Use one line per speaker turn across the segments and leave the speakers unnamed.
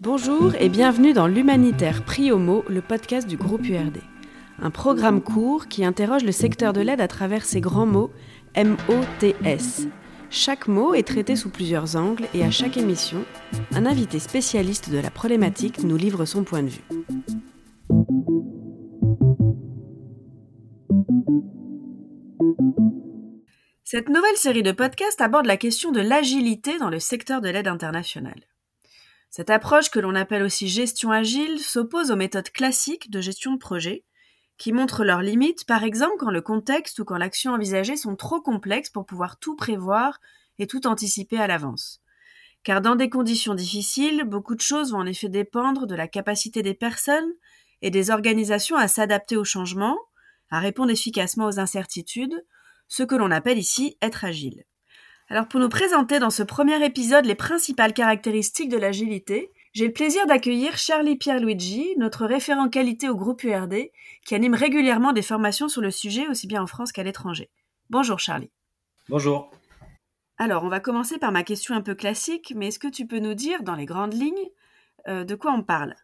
Bonjour et bienvenue dans l'Humanitaire Prix Homo, le podcast du groupe URD. Un programme court qui interroge le secteur de l'aide à travers ces grands mots M-O-T-S. Chaque mot est traité sous plusieurs angles et à chaque émission, un invité spécialiste de la problématique nous livre son point de vue. Cette nouvelle série de podcasts aborde la question de l'agilité dans le secteur de l'aide internationale. Cette approche, que l'on appelle aussi gestion agile, s'oppose aux méthodes classiques de gestion de projet, qui montrent leurs limites, par exemple quand le contexte ou quand l'action envisagée sont trop complexes pour pouvoir tout prévoir et tout anticiper à l'avance. Car dans des conditions difficiles, beaucoup de choses vont en effet dépendre de la capacité des personnes et des organisations à s'adapter aux changements, à répondre efficacement aux incertitudes, ce que l'on appelle ici être agile. Alors pour nous présenter dans ce premier épisode les principales caractéristiques de l'agilité, j'ai le plaisir d'accueillir Charlie Pierluigi, notre référent qualité au groupe URD, qui anime régulièrement des formations sur le sujet aussi bien en France qu'à l'étranger. Bonjour Charlie.
Bonjour.
Alors on va commencer par ma question un peu classique, mais est-ce que tu peux nous dire dans les grandes lignes euh, de quoi on parle?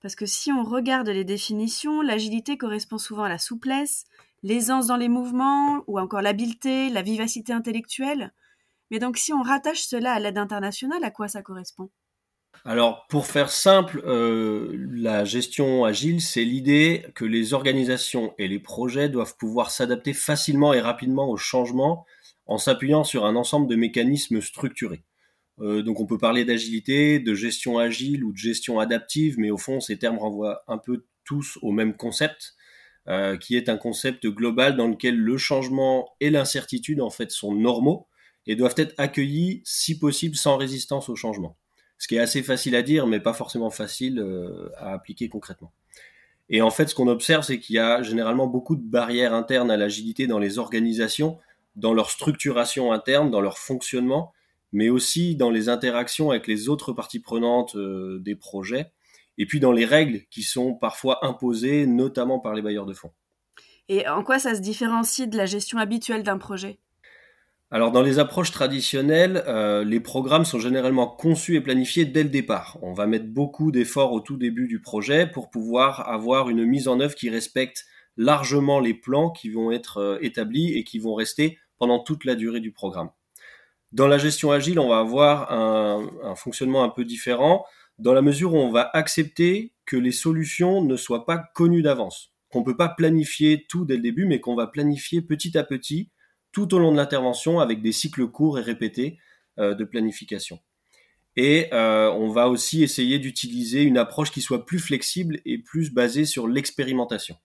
Parce que si on regarde les définitions, l'agilité correspond souvent à la souplesse, l'aisance dans les mouvements ou encore l'habileté, la vivacité intellectuelle. Mais donc si on rattache cela à l'aide internationale, à quoi ça correspond?
Alors, pour faire simple, euh, la gestion agile, c'est l'idée que les organisations et les projets doivent pouvoir s'adapter facilement et rapidement aux changements en s'appuyant sur un ensemble de mécanismes structurés. Euh, donc, on peut parler d'agilité, de gestion agile ou de gestion adaptive, mais au fond, ces termes renvoient un peu tous au même concept, euh, qui est un concept global dans lequel le changement et l'incertitude, en fait, sont normaux et doivent être accueillis, si possible, sans résistance au changement. Ce qui est assez facile à dire, mais pas forcément facile euh, à appliquer concrètement. Et en fait, ce qu'on observe, c'est qu'il y a généralement beaucoup de barrières internes à l'agilité dans les organisations, dans leur structuration interne, dans leur fonctionnement, mais aussi dans les interactions avec les autres parties prenantes euh, des projets, et puis dans les règles qui sont parfois imposées, notamment par les bailleurs de fonds.
Et en quoi ça se différencie de la gestion habituelle d'un projet?
Alors dans les approches traditionnelles, euh, les programmes sont généralement conçus et planifiés dès le départ. On va mettre beaucoup d'efforts au tout début du projet pour pouvoir avoir une mise en œuvre qui respecte largement les plans qui vont être euh, établis et qui vont rester pendant toute la durée du programme. Dans la gestion agile, on va avoir un, un fonctionnement un peu différent dans la mesure où on va accepter que les solutions ne soient pas connues d'avance, qu'on ne peut pas planifier tout dès le début, mais qu'on va planifier petit à petit tout au long de l'intervention avec des cycles courts et répétés euh, de planification. Et euh, on va aussi essayer d'utiliser une approche qui soit plus flexible et plus basée sur l'expérimentation.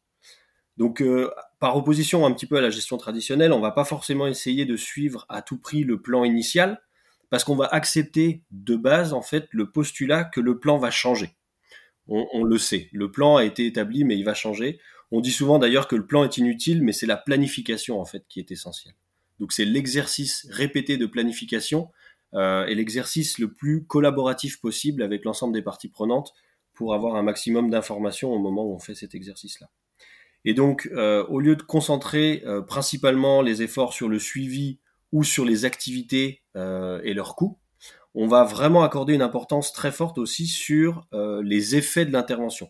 Donc, euh, par opposition un petit peu à la gestion traditionnelle, on va pas forcément essayer de suivre à tout prix le plan initial, parce qu'on va accepter de base en fait le postulat que le plan va changer. On, le sait, le plan a été établi, mais il va changer. On dit souvent d'ailleurs que le plan est inutile, mais c'est la planification en fait qui est essentielle. Donc c'est l'exercice répété de planification euh, et l'exercice le plus collaboratif possible avec l'ensemble des parties prenantes pour avoir un maximum d'informations au moment où on fait cet exercice-là. Et donc, euh, au lieu de concentrer euh, principalement les efforts sur le suivi ou sur les activités et leurs coûts, on va vraiment accorder une importance très forte aussi sur les effets de l'intervention.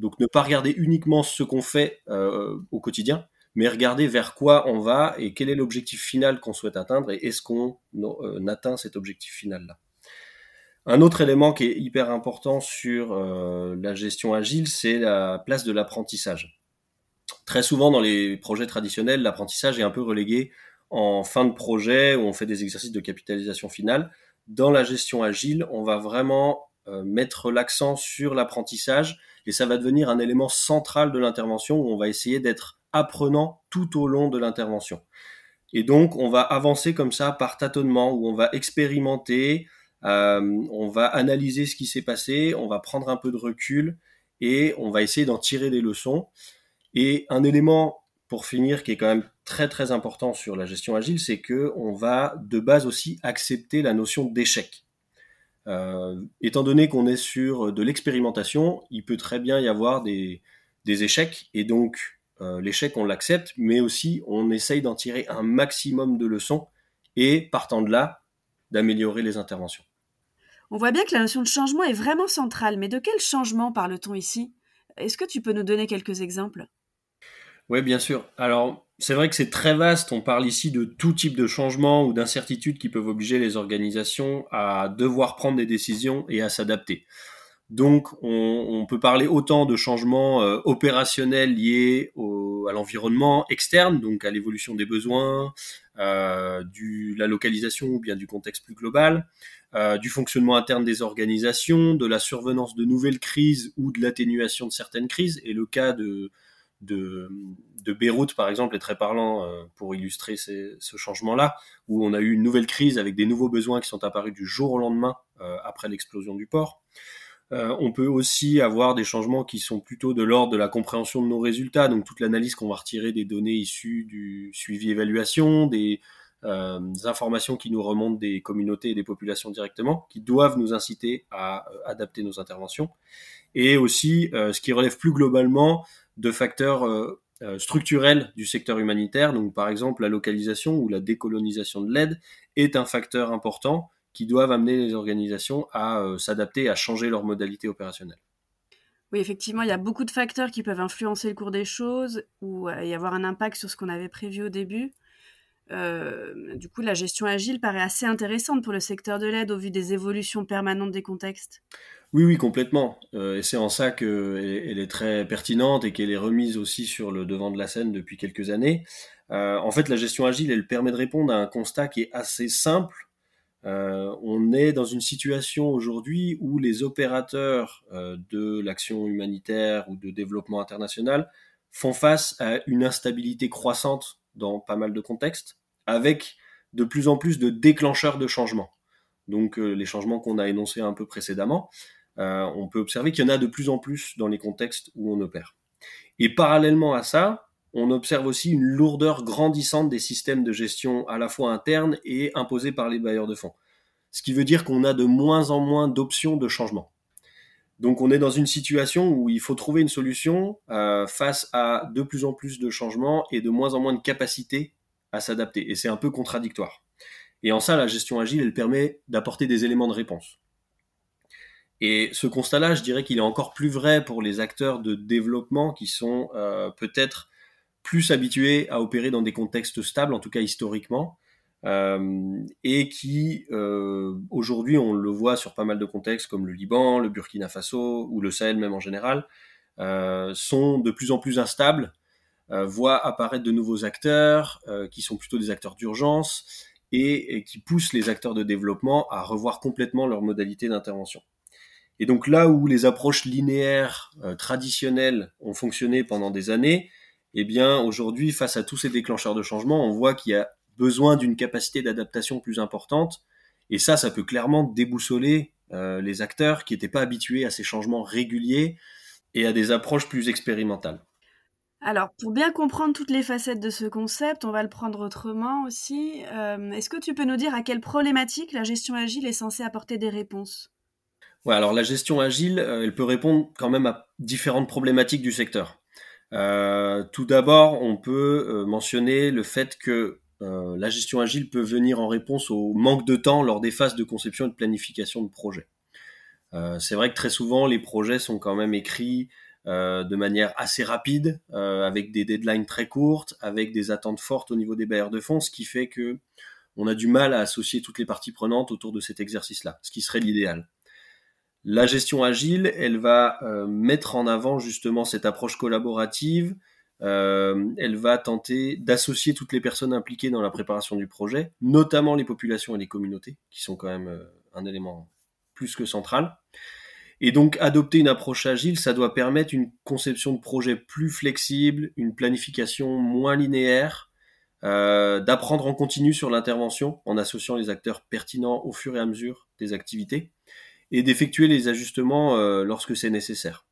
Donc ne pas regarder uniquement ce qu'on fait euh, au quotidien, mais regarder vers quoi on va et quel est l'objectif final qu'on souhaite atteindre et est-ce qu'on euh, atteint cet objectif final-là. Un autre élément qui est hyper important sur euh, la gestion agile, c'est la place de l'apprentissage. Très souvent dans les projets traditionnels, l'apprentissage est un peu relégué en fin de projet où on fait des exercices de capitalisation finale. Dans la gestion agile, on va vraiment mettre l'accent sur l'apprentissage et ça va devenir un élément central de l'intervention où on va essayer d'être apprenant tout au long de l'intervention. Et donc, on va avancer comme ça par tâtonnement, où on va expérimenter, euh, on va analyser ce qui s'est passé, on va prendre un peu de recul et on va essayer d'en tirer des leçons. Et un élément pour finir qui est quand même très très important sur la gestion agile, c'est que on va de base aussi accepter la notion d'échec. Euh, étant donné qu'on est sur de l'expérimentation, il peut très bien y avoir des, échecs, et donc euh, l'échec, on l'accepte, mais aussi on essaye d'en tirer un maximum de leçons et partant de là, d'améliorer les interventions.
On voit bien que la notion de changement est vraiment centrale, mais de quel changement parle-t-on ici? Est-ce que tu peux nous donner quelques exemples?
Oui, bien sûr. Alors, c'est vrai que c'est très vaste. On parle ici de tout type de changement ou d'incertitudes qui peuvent obliger les organisations à devoir prendre des décisions et à s'adapter. Donc, on, peut parler autant de changements euh, opérationnels liés à l'environnement externe, donc à l'évolution des besoins, euh, du, la localisation ou bien du contexte plus global, euh, du fonctionnement interne des organisations, de la survenance de nouvelles crises ou de l'atténuation de certaines crises. Et le cas de, de, de Beyrouth, par exemple, est très parlant euh, pour illustrer ce changement-là, où on a eu une nouvelle crise avec des nouveaux besoins qui sont apparus du jour au lendemain euh, après l'explosion du port. Euh, on peut aussi avoir des changements qui sont plutôt de l'ordre de la compréhension de nos résultats, donc toute l'analyse qu'on va retirer des données issues du suivi-évaluation, des, informations qui nous remontent des communautés et des populations directement, qui doivent nous inciter à adapter nos interventions, et aussi ce qui relève plus globalement de facteurs structurels du secteur humanitaire, donc par exemple la localisation ou la décolonisation de l'aide est un facteur important qui doivent amener les organisations à euh, s'adapter, à changer leur modalité opérationnelle.
Oui, effectivement, il y a beaucoup de facteurs qui peuvent influencer le cours des choses ou euh, y avoir un impact sur ce qu'on avait prévu au début. Euh, du coup, la gestion agile paraît assez intéressante pour le secteur de l'aide au vu des évolutions permanentes des contextes.
Oui, oui, complètement. et c'est en ça qu'elle est très pertinente et qu'elle est remise aussi sur le devant de la scène depuis quelques années. en fait, la gestion agile, elle permet de répondre à un constat qui est assez simple, euh, on est dans une situation aujourd'hui où les opérateurs euh, de l'action humanitaire ou de développement international font face à une instabilité croissante dans pas mal de contextes, avec de plus en plus de déclencheurs de changements. Donc euh, les changements qu'on a énoncés un peu précédemment, on peut observer qu'il y en a de plus en plus dans les contextes où on opère. Et parallèlement à ça, on observe aussi une lourdeur grandissante des systèmes de gestion à la fois internes et imposés par les bailleurs de fonds. Ce qui veut dire qu'on a de moins en moins d'options de changement. Donc on est dans une situation où il faut trouver une solution euh, face à de plus en plus de changements et de moins en moins de capacité à s'adapter. Et c'est un peu contradictoire. Et en ça, la gestion agile, elle permet d'apporter des éléments de réponse. Et ce constat-là, je dirais qu'il est encore plus vrai pour les acteurs de développement qui sont euh, peut-être plus habitués à opérer dans des contextes stables, en tout cas historiquement, euh, et qui euh, aujourd'hui, on le voit sur pas mal de contextes comme le Liban, le Burkina Faso ou le Sahel même en général, sont de plus en plus instables, voient apparaître de nouveaux acteurs qui sont plutôt des acteurs d'urgence et, qui poussent les acteurs de développement à revoir complètement leur modalité d'intervention. Et donc là où les approches linéaires traditionnelles ont fonctionné pendant des années, eh bien aujourd'hui, face à tous ces déclencheurs de changement, on voit qu'il y a besoin d'une capacité d'adaptation plus importante. Et ça, ça peut clairement déboussoler euh, les acteurs qui n'étaient pas habitués à ces changements réguliers et à des approches plus expérimentales.
Alors, pour bien comprendre toutes les facettes de ce concept, on va le prendre autrement aussi. Euh, est-ce que tu peux nous dire à quelles problématiques la gestion agile est censée apporter des réponses?
Ouais, alors la gestion agile, euh, elle peut répondre quand même à différentes problématiques du secteur. tout d'abord, on peut mentionner le fait que euh, la gestion agile peut venir en réponse au manque de temps lors des phases de conception et de planification de projets. Euh, c'est vrai que très souvent, les projets sont quand même écrits euh, de manière assez rapide, avec des deadlines très courtes, avec des attentes fortes au niveau des bailleurs de fonds, ce qui fait que on a du mal à associer toutes les parties prenantes autour de cet exercice-là, ce qui serait l'idéal. La gestion agile, elle va mettre en avant justement cette approche collaborative, euh, elle va tenter d'associer toutes les personnes impliquées dans la préparation du projet, notamment les populations et les communautés, qui sont quand même euh, un élément plus que central. Et donc, adopter une approche agile, ça doit permettre une conception de projet plus flexible, une planification moins linéaire, euh, d'apprendre en continu sur l'intervention en associant les acteurs pertinents au fur et à mesure des activités, et d'effectuer les ajustements lorsque c'est nécessaire.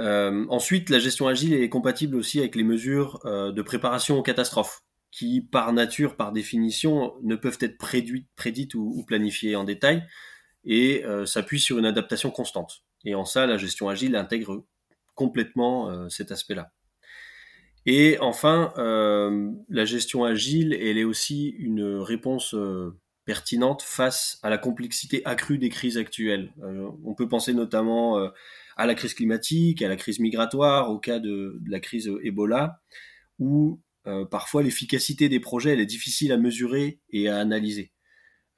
Euh, ensuite, la gestion agile est compatible aussi avec les mesures euh, de préparation aux catastrophes, qui par nature, par définition, ne peuvent être prédites ou, planifiées en détail, et euh, s'appuient sur une adaptation constante. Et en ça, la gestion agile intègre complètement cet aspect-là. Et enfin, la gestion agile, elle est aussi une réponse pertinente face à la complexité accrue des crises actuelles. on peut penser notamment à la crise climatique, à la crise migratoire, au cas de, la crise Ebola, où euh, parfois l'efficacité des projets elle est difficile à mesurer et à analyser.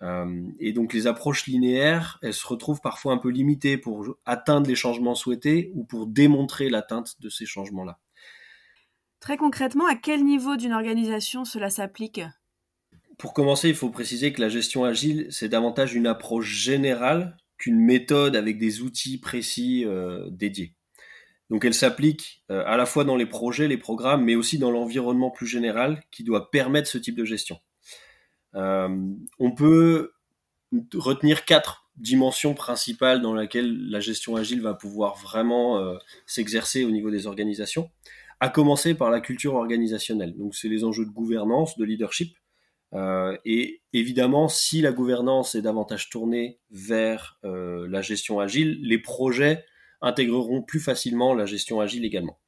Euh, et donc les approches linéaires, elles se retrouvent parfois un peu limitées pour atteindre les changements souhaités ou pour démontrer l'atteinte de ces changements-là.
Très concrètement, à quel niveau d'une organisation cela s'applique?
Pour commencer, il faut préciser que la gestion agile, c'est davantage une approche générale qu'une méthode avec des outils précis euh, dédiés. Donc elle s'applique euh, à la fois dans les projets, les programmes, mais aussi dans l'environnement plus général qui doit permettre ce type de gestion. Euh, on peut retenir quatre dimensions principales dans lesquelles la gestion agile va pouvoir vraiment s'exercer au niveau des organisations, à commencer par la culture organisationnelle. Donc c'est les enjeux de gouvernance, de leadership, euh, et évidemment, si la gouvernance est davantage tournée vers euh, la gestion agile, les projets intégreront plus facilement la gestion agile également.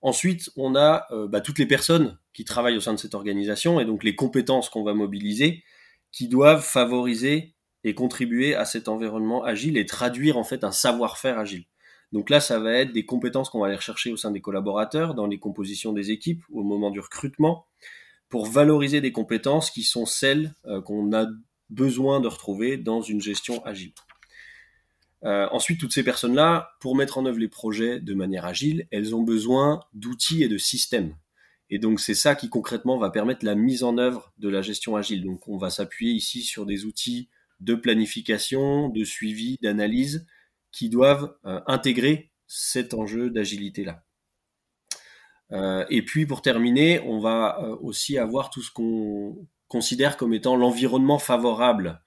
Ensuite, on a euh, bah, toutes les personnes qui travaillent au sein de cette organisation et donc les compétences qu'on va mobiliser qui doivent favoriser et contribuer à cet environnement agile et traduire en fait un savoir-faire agile. Donc là, ça va être des compétences qu'on va aller rechercher au sein des collaborateurs, dans les compositions des équipes, au moment du recrutement, pour valoriser des compétences qui sont celles euh, qu'on a besoin de retrouver dans une gestion agile. Euh, ensuite, toutes ces personnes-là, pour mettre en œuvre les projets de manière agile, elles ont besoin d'outils et de systèmes. Et donc, c'est ça qui concrètement va permettre la mise en œuvre de la gestion agile. Donc, on va s'appuyer ici sur des outils de planification, de suivi, d'analyse, qui doivent euh, intégrer cet enjeu d'agilité-là. Euh, et puis pour terminer, on va aussi avoir tout ce qu'on considère comme étant l'environnement favorable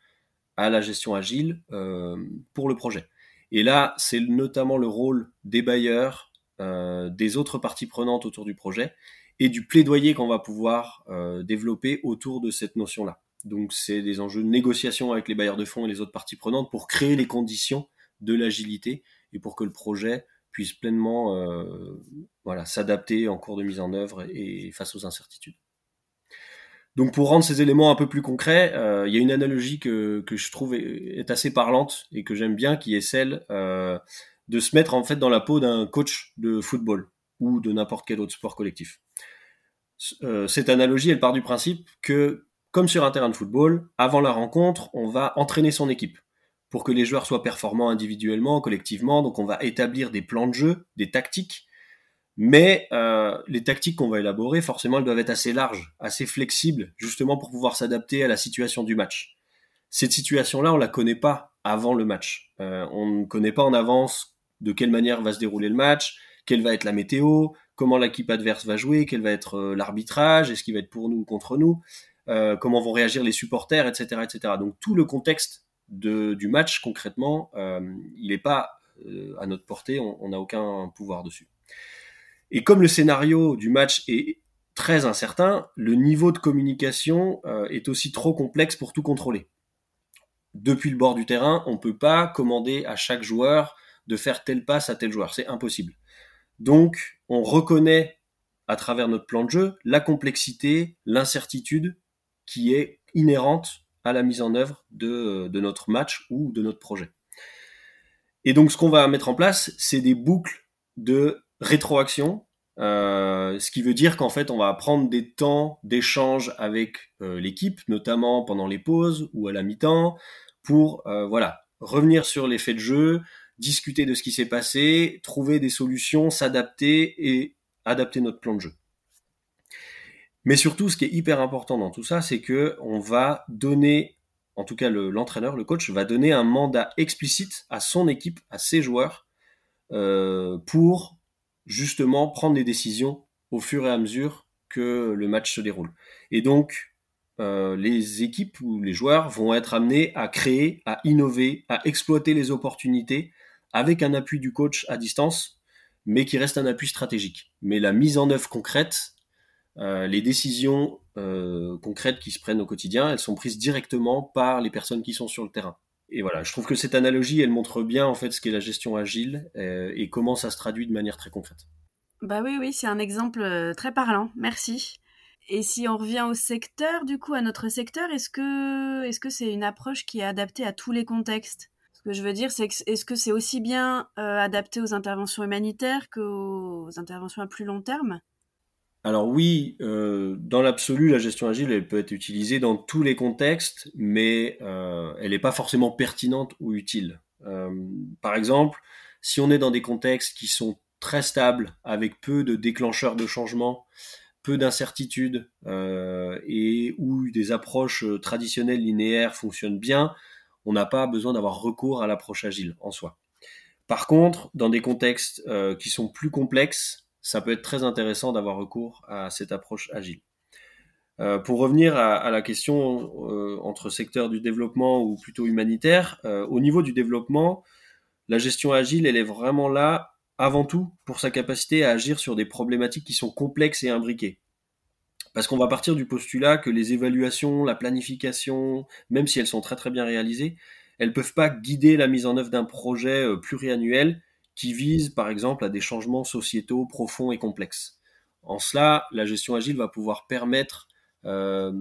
à la gestion agile euh, pour le projet. Et là, c'est notamment le rôle des bailleurs, des autres parties prenantes autour du projet et du plaidoyer qu'on va pouvoir développer autour de cette notion-là. Donc c'est des enjeux de négociation avec les bailleurs de fonds et les autres parties prenantes pour créer les conditions de l'agilité et pour que le projet puisse pleinement euh, voilà, s'adapter en cours de mise en œuvre et, face aux incertitudes. Donc pour rendre ces éléments un peu plus concrets, euh, il y a une analogie que, je trouve est, assez parlante et que j'aime bien, qui est celle euh, de se mettre en fait dans la peau d'un coach de football ou de n'importe quel autre sport collectif. cette analogie, elle part du principe que, comme sur un terrain de football, avant la rencontre, on va entraîner son équipe pour que les joueurs soient performants individuellement, collectivement. Donc on va établir des plans de jeu, des tactiques. Mais euh, les tactiques qu'on va élaborer, forcément, elles doivent être assez larges, assez flexibles, justement pour pouvoir s'adapter à la situation du match. Cette situation-là, on la connaît pas avant le match. Euh, on ne connaît pas en avance de quelle manière va se dérouler le match, quelle va être la météo, comment l'équipe adverse va jouer, quel va être euh, l'arbitrage, est-ce qu'il va être pour nous ou contre nous, comment vont réagir les supporters, etc., etc. Donc tout le contexte du match concrètement, il n'est pas à notre portée, on n'a aucun pouvoir dessus. Et comme le scénario du match est très incertain, le niveau de communication euh, est aussi trop complexe pour tout contrôler. Depuis le bord du terrain, on ne peut pas commander à chaque joueur de faire telle passe à tel joueur, c'est impossible. Donc, on reconnaît à travers notre plan de jeu la complexité, l'incertitude qui est inhérente à la mise en œuvre de, notre match ou de notre projet. Et donc ce qu'on va mettre en place, c'est des boucles de rétroaction, euh, ce qui veut dire qu'en fait on va prendre des temps d'échange avec euh, l'équipe, notamment pendant les pauses ou à la mi-temps, pour euh, voilà revenir sur les faits de jeu, discuter de ce qui s'est passé, trouver des solutions, s'adapter et adapter notre plan de jeu. Mais surtout, ce qui est hyper important dans tout ça, c'est que on va donner, en tout cas l'entraîneur, le, coach, va donner un mandat explicite à son équipe, à ses joueurs, pour justement prendre des décisions au fur et à mesure que le match se déroule. Et donc, euh, les équipes ou les joueurs vont être amenés à créer, à innover, à exploiter les opportunités avec un appui du coach à distance, mais qui reste un appui stratégique. Mais la mise en œuvre concrète, euh, les décisions euh, concrètes qui se prennent au quotidien, elles sont prises directement par les personnes qui sont sur le terrain. Et voilà, je trouve que cette analogie, elle montre bien en fait ce qu'est la gestion agile euh, et comment ça se traduit de manière très concrète.
Bah oui, oui, c'est un exemple très parlant. Merci. Et si on revient au secteur, du coup, à notre secteur, est-ce que c'est une approche qui est adaptée à tous les contextes? Ce que je veux dire, c'est que, est-ce que c'est aussi bien euh, adapté aux interventions humanitaires qu'aux interventions à plus long terme?
Alors oui, euh, dans l'absolu, la gestion agile, elle peut être utilisée dans tous les contextes, mais euh, elle n'est pas forcément pertinente ou utile. par exemple, si on est dans des contextes qui sont très stables, avec peu de déclencheurs de changement, peu d'incertitudes euh, et où des approches euh, traditionnelles linéaires fonctionnent bien, on n'a pas besoin d'avoir recours à l'approche agile en soi. Par contre, dans des contextes euh, qui sont plus complexes, ça peut être très intéressant d'avoir recours à cette approche agile. pour revenir à, la question entre secteur du développement ou plutôt humanitaire, au niveau du développement, la gestion agile, elle est vraiment là avant tout pour sa capacité à agir sur des problématiques qui sont complexes et imbriquées. Parce qu'on va partir du postulat que les évaluations, la planification, même si elles sont très très bien réalisées, elles ne peuvent pas guider la mise en œuvre d'un projet euh, pluriannuel qui vise par exemple à des changements sociétaux profonds et complexes. En cela, la gestion agile va pouvoir permettre euh,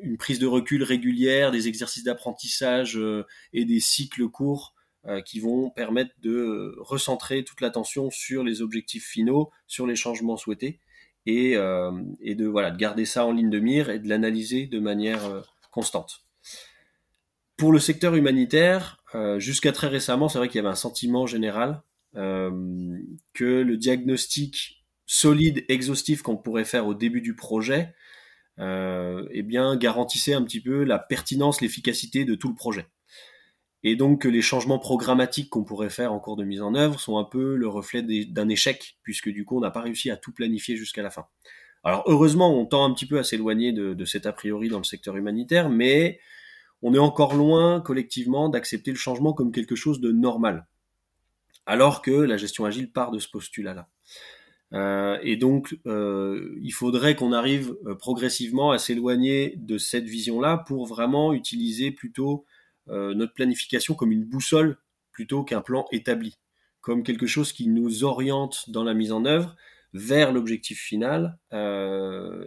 une prise de recul régulière, des exercices d'apprentissage euh, et des cycles courts euh, qui vont permettre de recentrer toute l'attention sur les objectifs finaux, sur les changements souhaités, et, de, voilà, de garder ça en ligne de mire et de l'analyser de manière constante. Pour le secteur humanitaire, jusqu'à très récemment, c'est vrai qu'il y avait un sentiment général que le diagnostic solide, exhaustif qu'on pourrait faire au début du projet, eh bien, garantissait un petit peu la pertinence, l'efficacité de tout le projet et donc les changements programmatiques qu'on pourrait faire en cours de mise en œuvre sont un peu le reflet d'un échec, puisque du coup on n'a pas réussi à tout planifier jusqu'à la fin. Alors heureusement, on tend un petit peu à s'éloigner de, cet a priori dans le secteur humanitaire, mais on est encore loin collectivement d'accepter le changement comme quelque chose de normal, alors que la gestion agile part de ce postulat-là. Euh, et donc, euh, il faudrait qu'on arrive euh, progressivement à s'éloigner de cette vision-là pour vraiment utiliser plutôt notre planification comme une boussole plutôt qu'un plan établi, comme quelque chose qui nous oriente dans la mise en œuvre vers l'objectif final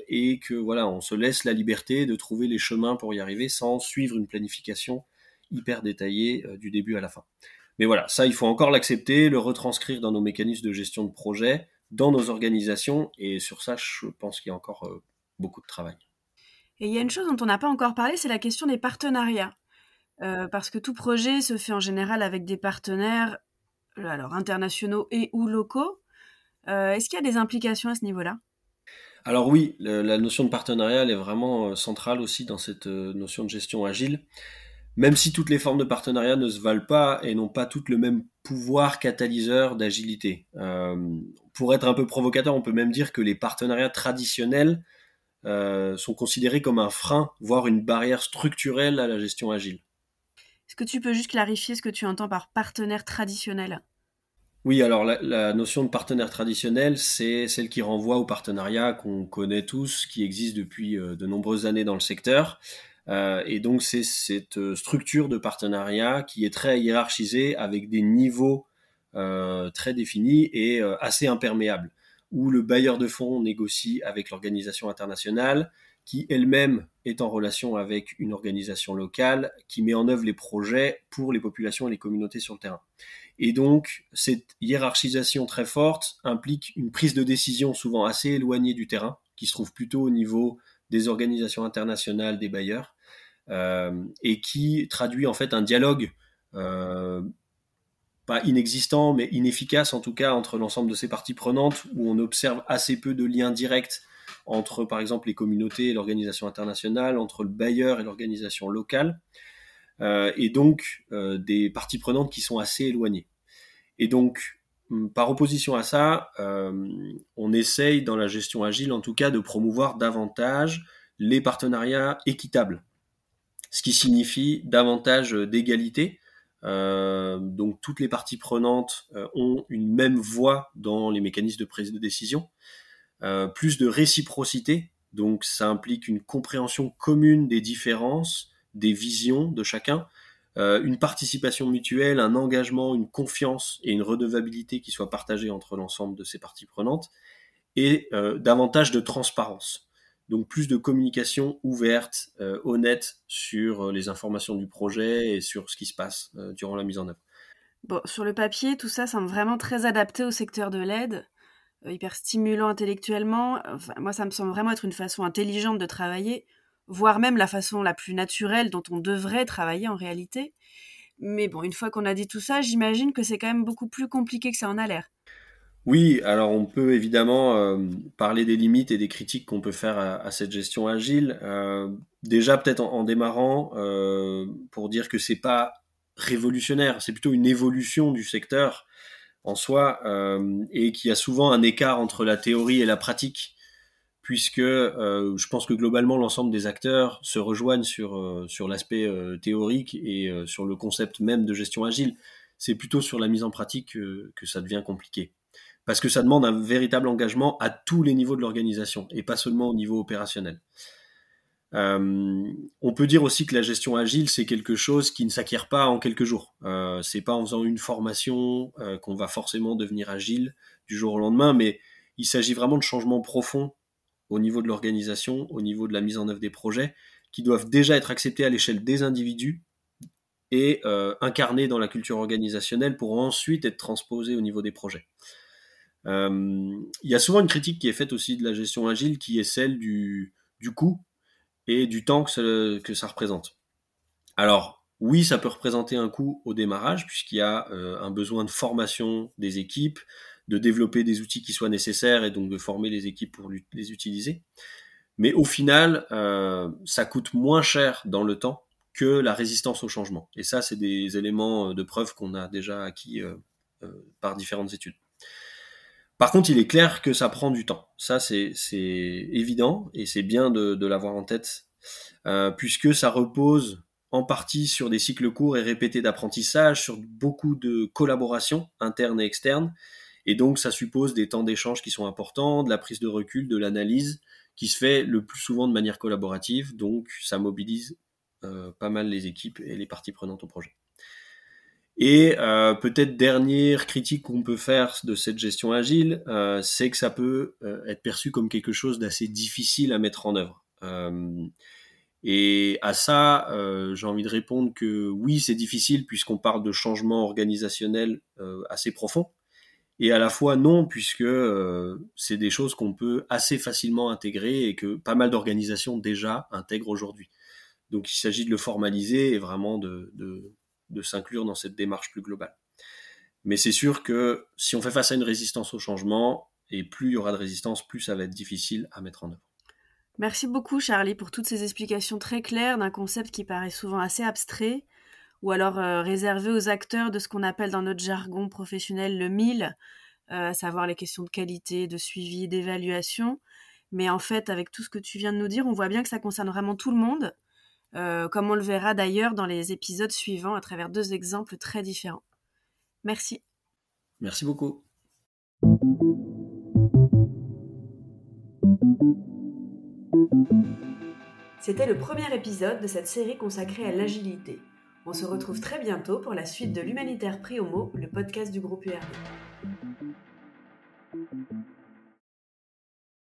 et que voilà, on se laisse la liberté de trouver les chemins pour y arriver sans suivre une planification hyper détaillée du début à la fin. Mais voilà, ça il faut encore l'accepter, le retranscrire dans nos mécanismes de gestion de projet, dans nos organisations et sur ça je pense qu'il y a encore beaucoup de travail.
Et il y a une chose dont on n'a pas encore parlé, c'est la question des partenariats. Euh, parce que tout projet se fait en général avec des partenaires euh, alors internationaux et ou locaux. Euh, est-ce qu'il y a des implications à ce niveau-là?
Alors oui, la notion de partenariat est vraiment centrale aussi dans cette notion de gestion agile. Même si toutes les formes de partenariat ne se valent pas et n'ont pas toutes le même pouvoir catalyseur d'agilité. pour être un peu provocateur, on peut même dire que les partenariats traditionnels sont considérés comme un frein, voire une barrière structurelle à la gestion agile.
Est-ce que tu peux juste clarifier ce que tu entends par partenaire traditionnel?
Oui, alors la, notion de partenaire traditionnel, c'est celle qui renvoie au partenariat qu'on connaît tous, qui existe depuis euh, de nombreuses années dans le secteur. Euh, et donc c'est cette euh, structure de partenariat qui est très hiérarchisée avec des niveaux très définis et assez imperméables, où le bailleur de fonds négocie avec l'organisation internationale, qui elle-même est en relation avec une organisation locale qui met en œuvre les projets pour les populations et les communautés sur le terrain. Et donc, cette hiérarchisation très forte implique une prise de décision souvent assez éloignée du terrain, qui se trouve plutôt au niveau des organisations internationales, des bailleurs, euh, et qui traduit en fait un dialogue euh, pas inexistant, mais inefficace en tout cas entre l'ensemble de ces parties prenantes, où on observe assez peu de liens directs entre, par exemple, les communautés et l'organisation internationale, entre le bailleur et l'organisation locale, euh, et donc des parties prenantes qui sont assez éloignées. Et donc, par opposition à ça, euh, on essaye dans la gestion agile, en tout cas, de promouvoir davantage les partenariats équitables, ce qui signifie davantage d'égalité. donc toutes les parties prenantes ont une même voix dans les mécanismes de prise de décision. Euh, plus de réciprocité, donc ça implique une compréhension commune des différences, des visions de chacun, euh, une participation mutuelle, un engagement, une confiance et une redevabilité qui soient partagées entre l'ensemble de ces parties prenantes. et davantage de transparence. Donc plus de communication ouverte, honnête sur les informations du projet et sur ce qui se passe durant la mise en œuvre.
Bon, sur le papier, tout ça semble vraiment très adapté au secteur de l'aide, hyper stimulant intellectuellement. moi, ça me semble vraiment être une façon intelligente de travailler, voire même la façon la plus naturelle dont on devrait travailler en réalité. Mais bon, une fois qu'on a dit tout ça, j'imagine que c'est quand même beaucoup plus compliqué que ça en a l'air.
Oui, alors on peut évidemment euh, parler des limites et des critiques qu'on peut faire à, cette gestion agile. Euh, déjà, peut-être en, démarrant, euh, pour dire que c'est pas révolutionnaire, c'est plutôt une évolution du secteur en soi et qui a souvent un écart entre la théorie et la pratique puisque euh, je pense que globalement l'ensemble des acteurs se rejoignent sur, euh, l'aspect euh, théorique et sur le concept même de gestion agile. C'est plutôt sur la mise en pratique que, que, ça devient compliqué. Parce que ça demande un véritable engagement à tous les niveaux de l'organisation et pas seulement au niveau opérationnel. on peut dire aussi que la gestion agile, c'est quelque chose qui ne s'acquiert pas en quelques jours. C'est pas en faisant une formation qu'on va forcément devenir agile du jour au lendemain, mais il s'agit vraiment de changements profonds au niveau de l'organisation, au niveau de la mise en œuvre des projets, qui doivent déjà être acceptés à l'échelle des individus et euh, incarnés dans la culture organisationnelle pour ensuite être transposés au niveau des projets. Euh, il y a souvent une critique qui est faite aussi de la gestion agile qui est celle du, coût et du temps que ça, représente. Alors, oui, ça peut représenter un coût au démarrage, puisqu'il y a euh, un besoin de formation des équipes, de développer des outils qui soient nécessaires et donc de former les équipes pour les utiliser. Mais au final, euh, ça coûte moins cher dans le temps que la résistance au changement. Et ça, c'est des éléments euh, de preuve qu'on a déjà acquis euh, par différentes études. Par contre, il est clair que ça prend du temps. Ça, c'est évident et c'est bien de, l'avoir en tête, puisque ça repose en partie sur des cycles courts et répétés d'apprentissage, sur beaucoup de collaboration interne et externe, et donc, ça suppose des temps d'échange qui sont importants, de la prise de recul, de l'analyse, qui se fait le plus souvent de manière collaborative. Donc, ça mobilise euh, pas mal les équipes et les parties prenantes au projet. Et euh, peut-être dernière critique qu'on peut faire de cette gestion agile, euh, c'est que ça peut être perçu comme quelque chose d'assez difficile à mettre en œuvre. et à ça, j'ai envie de répondre que oui, c'est difficile puisqu'on parle de changements organisationnels assez profonds et à la fois non, puisque euh, c'est des choses qu'on peut assez facilement intégrer et que pas mal d'organisations déjà intègrent aujourd'hui. Donc il s'agit de le formaliser et vraiment de, de, de s'inclure dans cette démarche plus globale. Mais c'est sûr que si on fait face à une résistance au changement, et plus il y aura de résistance, plus ça va être difficile à mettre en œuvre.
Merci beaucoup Charlie pour toutes ces explications très claires d'un concept qui paraît souvent assez abstrait ou alors euh, réservé aux acteurs de ce qu'on appelle dans notre jargon professionnel le mille, euh, à savoir les questions de qualité, de suivi, d'évaluation. Mais en fait, avec tout ce que tu viens de nous dire, on voit bien que ça concerne vraiment tout le monde, euh, comme on le verra d'ailleurs dans les épisodes suivants à travers deux exemples très différents. Merci.
Merci beaucoup.
C'était le premier épisode de cette série consacrée à l'agilité. On se retrouve très bientôt pour la suite de l'Humanitaire Prix au mot, le podcast du groupe URD.